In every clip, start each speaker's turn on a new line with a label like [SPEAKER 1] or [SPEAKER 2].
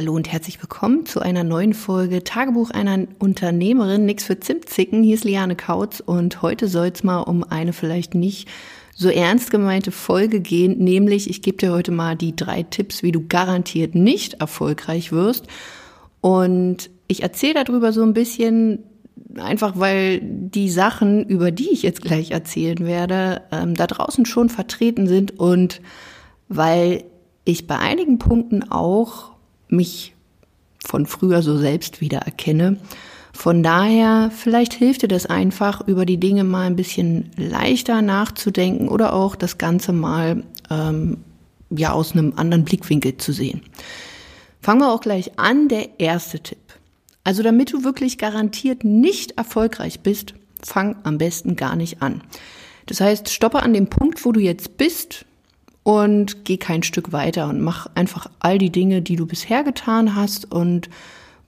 [SPEAKER 1] Hallo und herzlich willkommen zu einer neuen Folge Tagebuch einer Unternehmerin. Nix für Zimtzicken. Hier ist Liane Kautz und heute soll es mal um eine vielleicht nicht so ernst gemeinte Folge gehen, nämlich ich gebe dir heute mal die drei Tipps, wie du garantiert nicht erfolgreich wirst. Und ich erzähle darüber so ein bisschen, einfach weil die Sachen, über die ich jetzt gleich erzählen werde, ähm, da draußen schon vertreten sind und weil ich bei einigen Punkten auch mich von früher so selbst wieder erkenne. Von daher, vielleicht hilft dir das einfach, über die Dinge mal ein bisschen leichter nachzudenken oder auch das Ganze mal ähm, ja aus einem anderen Blickwinkel zu sehen. Fangen wir auch gleich an. Der erste Tipp. Also damit du wirklich garantiert nicht erfolgreich bist, fang am besten gar nicht an. Das heißt, stoppe an dem Punkt, wo du jetzt bist und geh kein Stück weiter und mach einfach all die Dinge, die du bisher getan hast und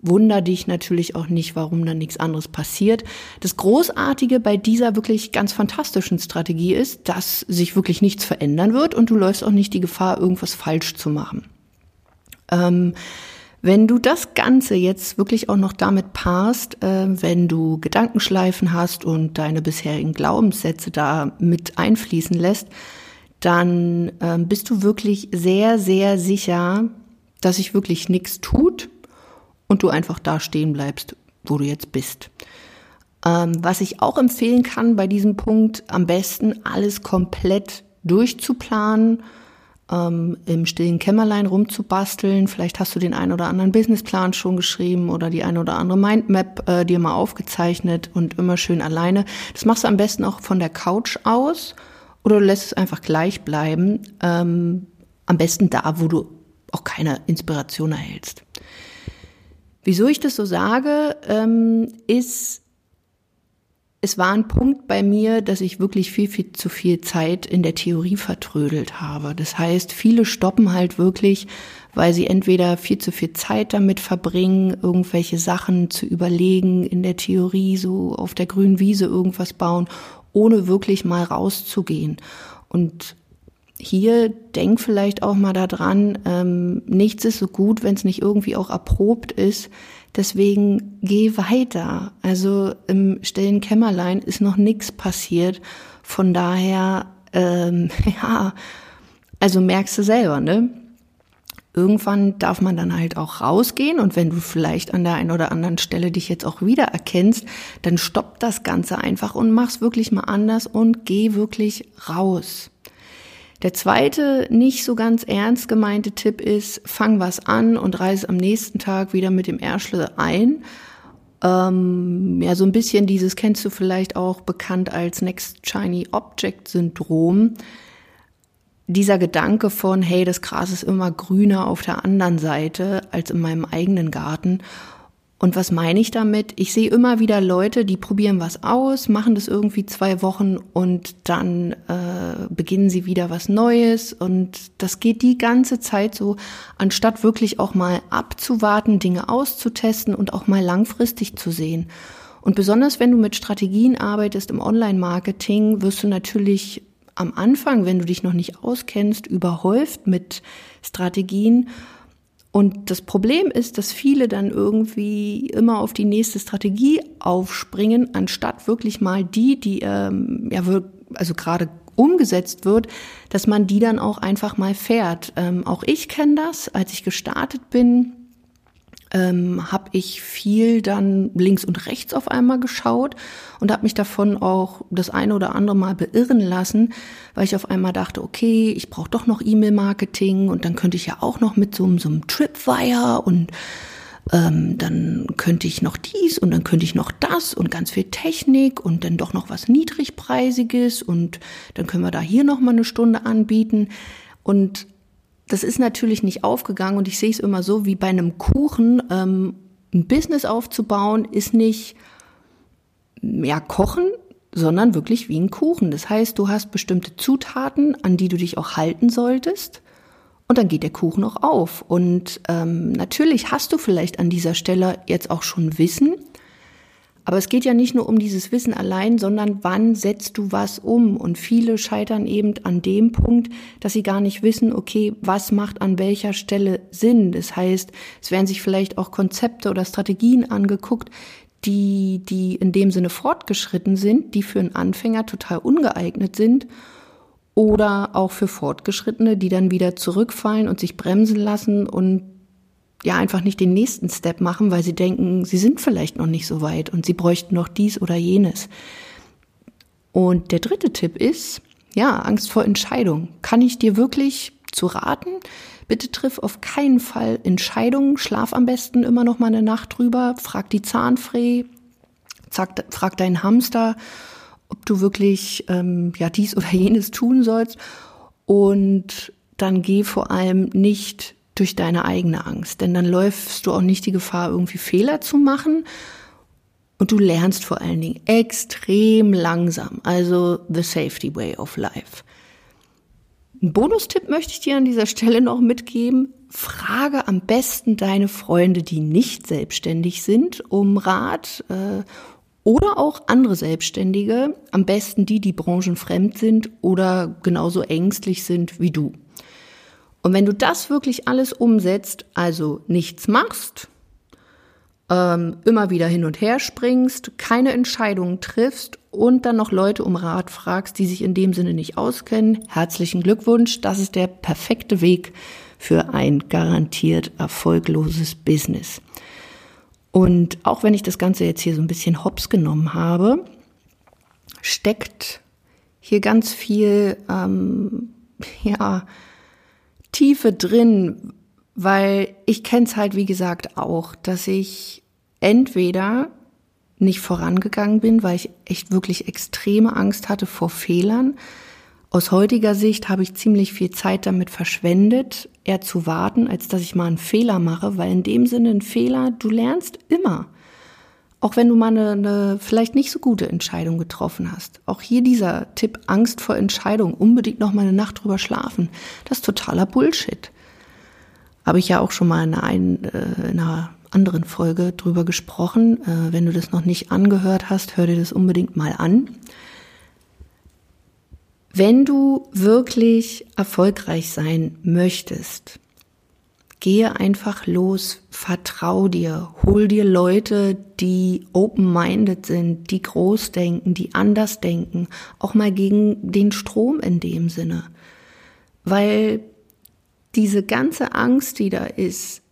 [SPEAKER 1] wunder dich natürlich auch nicht, warum dann nichts anderes passiert. Das Großartige bei dieser wirklich ganz fantastischen Strategie ist, dass sich wirklich nichts verändern wird und du läufst auch nicht die Gefahr, irgendwas falsch zu machen. Ähm, wenn du das Ganze jetzt wirklich auch noch damit paarst, äh, wenn du Gedankenschleifen hast und deine bisherigen Glaubenssätze da mit einfließen lässt, dann äh, bist du wirklich sehr, sehr sicher, dass sich wirklich nichts tut und du einfach da stehen bleibst, wo du jetzt bist. Ähm, was ich auch empfehlen kann bei diesem Punkt, am besten alles komplett durchzuplanen ähm, im stillen Kämmerlein rumzubasteln. Vielleicht hast du den einen oder anderen Businessplan schon geschrieben oder die eine oder andere Mindmap äh, dir mal aufgezeichnet und immer schön alleine. Das machst du am besten auch von der Couch aus oder du lässt es einfach gleich bleiben. Ähm, am besten da, wo du auch keine Inspiration erhältst. Wieso ich das so sage, ähm, ist, es war ein Punkt bei mir, dass ich wirklich viel, viel zu viel Zeit in der Theorie vertrödelt habe. Das heißt, viele stoppen halt wirklich, weil sie entweder viel zu viel Zeit damit verbringen, irgendwelche Sachen zu überlegen, in der Theorie so auf der grünen Wiese irgendwas bauen, ohne wirklich mal rauszugehen. Und hier denk vielleicht auch mal daran, ähm, nichts ist so gut, wenn es nicht irgendwie auch erprobt ist. Deswegen geh weiter. Also im stillen Kämmerlein ist noch nichts passiert. Von daher, ähm, ja, also merkst du selber, ne? Irgendwann darf man dann halt auch rausgehen und wenn du vielleicht an der einen oder anderen Stelle dich jetzt auch wieder erkennst, dann stopp das Ganze einfach und mach's wirklich mal anders und geh wirklich raus. Der zweite, nicht so ganz ernst gemeinte Tipp ist, fang was an und reise am nächsten Tag wieder mit dem Ärschle ein. Ähm, ja, so ein bisschen dieses kennst du vielleicht auch bekannt als Next Shiny Object Syndrom. Dieser Gedanke von, hey, das Gras ist immer grüner auf der anderen Seite als in meinem eigenen Garten. Und was meine ich damit? Ich sehe immer wieder Leute, die probieren was aus, machen das irgendwie zwei Wochen und dann äh, beginnen sie wieder was Neues. Und das geht die ganze Zeit so, anstatt wirklich auch mal abzuwarten, Dinge auszutesten und auch mal langfristig zu sehen. Und besonders wenn du mit Strategien arbeitest im Online-Marketing, wirst du natürlich am Anfang, wenn du dich noch nicht auskennst, überhäuft mit Strategien und das Problem ist, dass viele dann irgendwie immer auf die nächste Strategie aufspringen, anstatt wirklich mal die, die ähm, ja also gerade umgesetzt wird, dass man die dann auch einfach mal fährt. Ähm, auch ich kenne das, als ich gestartet bin ähm, habe ich viel dann links und rechts auf einmal geschaut und habe mich davon auch das eine oder andere Mal beirren lassen, weil ich auf einmal dachte, okay, ich brauche doch noch E-Mail-Marketing und dann könnte ich ja auch noch mit so, so einem Tripwire und ähm, dann könnte ich noch dies und dann könnte ich noch das und ganz viel Technik und dann doch noch was niedrigpreisiges und dann können wir da hier noch mal eine Stunde anbieten. Und das ist natürlich nicht aufgegangen und ich sehe es immer so, wie bei einem Kuchen, ähm, ein Business aufzubauen, ist nicht ja kochen, sondern wirklich wie ein Kuchen. Das heißt, du hast bestimmte Zutaten, an die du dich auch halten solltest. Und dann geht der Kuchen auch auf. Und ähm, natürlich hast du vielleicht an dieser Stelle jetzt auch schon Wissen, Aber es geht ja nicht nur um dieses Wissen allein, sondern wann setzt du was um? Und viele scheitern eben an dem Punkt, dass sie gar nicht wissen, okay, was macht an welcher Stelle Sinn? Das heißt, es werden sich vielleicht auch Konzepte oder Strategien angeguckt, die, die in dem Sinne fortgeschritten sind, die für einen Anfänger total ungeeignet sind oder auch für Fortgeschrittene, die dann wieder zurückfallen und sich bremsen lassen und ja einfach nicht den nächsten Step machen, weil sie denken, sie sind vielleicht noch nicht so weit und sie bräuchten noch dies oder jenes. Und der dritte Tipp ist, ja, Angst vor Entscheidung. Kann ich dir wirklich zu raten? Bitte triff auf keinen Fall Entscheidungen. Schlaf am besten immer noch mal eine Nacht drüber. Frag die Zahnfree, frag deinen Hamster, ob du wirklich ähm, ja dies oder jenes tun sollst. Und dann geh vor allem nicht durch deine eigene Angst. Denn dann läufst du auch nicht die Gefahr, irgendwie Fehler zu machen. Und du lernst vor allen Dingen extrem langsam. Also the safety way of life. Ein Bonustipp möchte ich dir an dieser Stelle noch mitgeben. Frage am besten deine Freunde, die nicht selbstständig sind, um Rat äh, oder auch andere Selbstständige, am besten die, die branchenfremd sind oder genauso ängstlich sind wie du. Und wenn du das wirklich alles umsetzt, also nichts machst, ähm, immer wieder hin und her springst, keine Entscheidungen triffst und dann noch Leute um Rat fragst, die sich in dem Sinne nicht auskennen, herzlichen Glückwunsch, das ist der perfekte Weg für ein garantiert erfolgloses Business. Und auch wenn ich das Ganze jetzt hier so ein bisschen hops genommen habe, steckt hier ganz viel, ähm, ja, Tiefe drin, weil ich kenne es halt, wie gesagt, auch, dass ich entweder nicht vorangegangen bin, weil ich echt wirklich extreme Angst hatte vor Fehlern. Aus heutiger Sicht habe ich ziemlich viel Zeit damit verschwendet, eher zu warten, als dass ich mal einen Fehler mache, weil in dem Sinne ein Fehler, du lernst immer. Auch wenn du mal eine, eine vielleicht nicht so gute Entscheidung getroffen hast. Auch hier dieser Tipp Angst vor Entscheidung, unbedingt noch mal eine Nacht drüber schlafen. Das ist totaler Bullshit. Habe ich ja auch schon mal in, ein, äh, in einer anderen Folge drüber gesprochen. Äh, wenn du das noch nicht angehört hast, hör dir das unbedingt mal an. Wenn du wirklich erfolgreich sein möchtest, gehe einfach los, vertrau dir, hol dir Leute, die open-minded sind, die groß denken, die anders denken, auch mal gegen den Strom in dem Sinne. Weil diese ganze Angst, die da ist,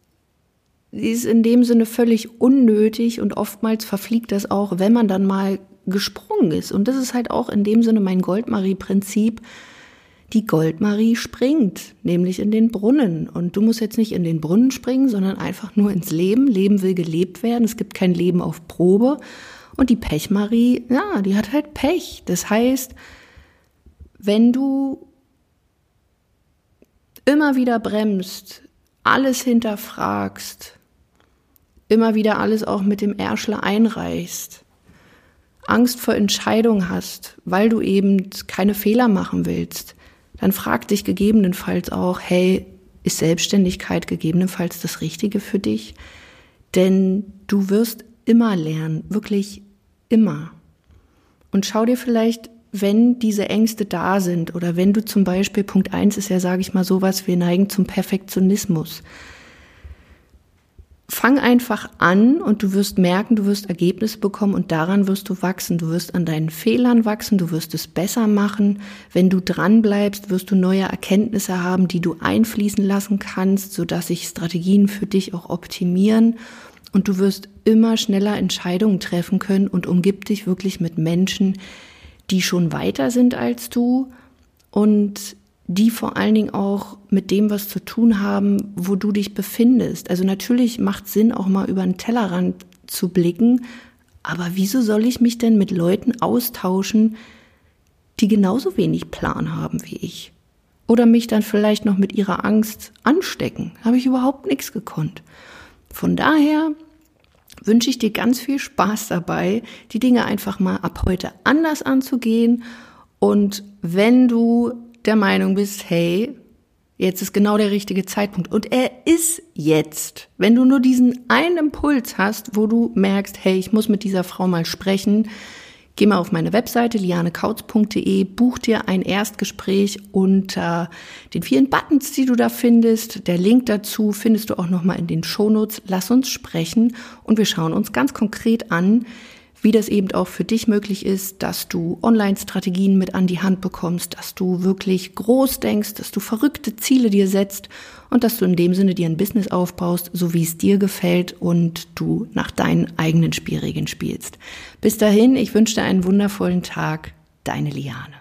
[SPEAKER 1] die ist in dem Sinne völlig unnötig und oftmals verfliegt das auch, wenn man dann mal gesprungen ist. Und das ist halt auch in dem Sinne mein Goldmarie-Prinzip die Goldmarie springt, nämlich in den Brunnen. Und du musst jetzt nicht in den Brunnen springen, sondern einfach nur ins Leben. Leben will gelebt werden. Es gibt kein Leben auf Probe. Und die Pechmarie, ja, die hat halt Pech. Das heißt, wenn du immer wieder bremst, alles hinterfragst, immer wieder alles auch mit dem Ärschler einreichst, Angst vor Entscheidung hast, weil du eben keine Fehler machen willst, dann frag dich gegebenenfalls auch, hey, ist Selbstständigkeit gegebenenfalls das Richtige für dich? Denn du wirst immer lernen, wirklich immer. Und schau dir vielleicht, wenn diese Ängste da sind oder wenn du zum Beispiel, Punkt eins ist ja, sage ich mal, sowas, wir neigen zum Perfektionismus fang einfach an und du wirst merken, du wirst Ergebnisse bekommen und daran wirst du wachsen. Du wirst an deinen Fehlern wachsen, du wirst es besser machen. Wenn du dran bleibst, wirst du neue Erkenntnisse haben, die du einfließen lassen kannst, sodass sich Strategien für dich auch optimieren und du wirst immer schneller Entscheidungen treffen können und umgib dich wirklich mit Menschen, die schon weiter sind als du und die vor allen Dingen auch mit dem was zu tun haben, wo du dich befindest. Also natürlich macht Sinn, auch mal über den Tellerrand zu blicken, aber wieso soll ich mich denn mit Leuten austauschen, die genauso wenig Plan haben wie ich? Oder mich dann vielleicht noch mit ihrer Angst anstecken? Habe ich überhaupt nichts gekonnt. Von daher wünsche ich dir ganz viel Spaß dabei, die Dinge einfach mal ab heute anders anzugehen. Und wenn du der Meinung bist, hey, Jetzt ist genau der richtige Zeitpunkt. Und er ist jetzt. Wenn du nur diesen einen Impuls hast, wo du merkst, hey, ich muss mit dieser Frau mal sprechen, Geh mal auf meine Webseite lianekautz.de, buch dir ein Erstgespräch unter den vielen Buttons, die du da findest. Der Link dazu findest du auch nochmal in den Shownotes. Lass uns sprechen und wir schauen uns ganz konkret an, wie das eben auch für dich möglich ist, dass du Online-Strategien mit an die Hand bekommst, dass du wirklich groß denkst, dass du verrückte Ziele dir setzt und dass du in dem Sinne dir ein Business aufbaust, so wie es dir gefällt und du nach deinen eigenen Spielregeln spielst. Bis dahin, ich wünsche dir einen wundervollen Tag, deine Liane.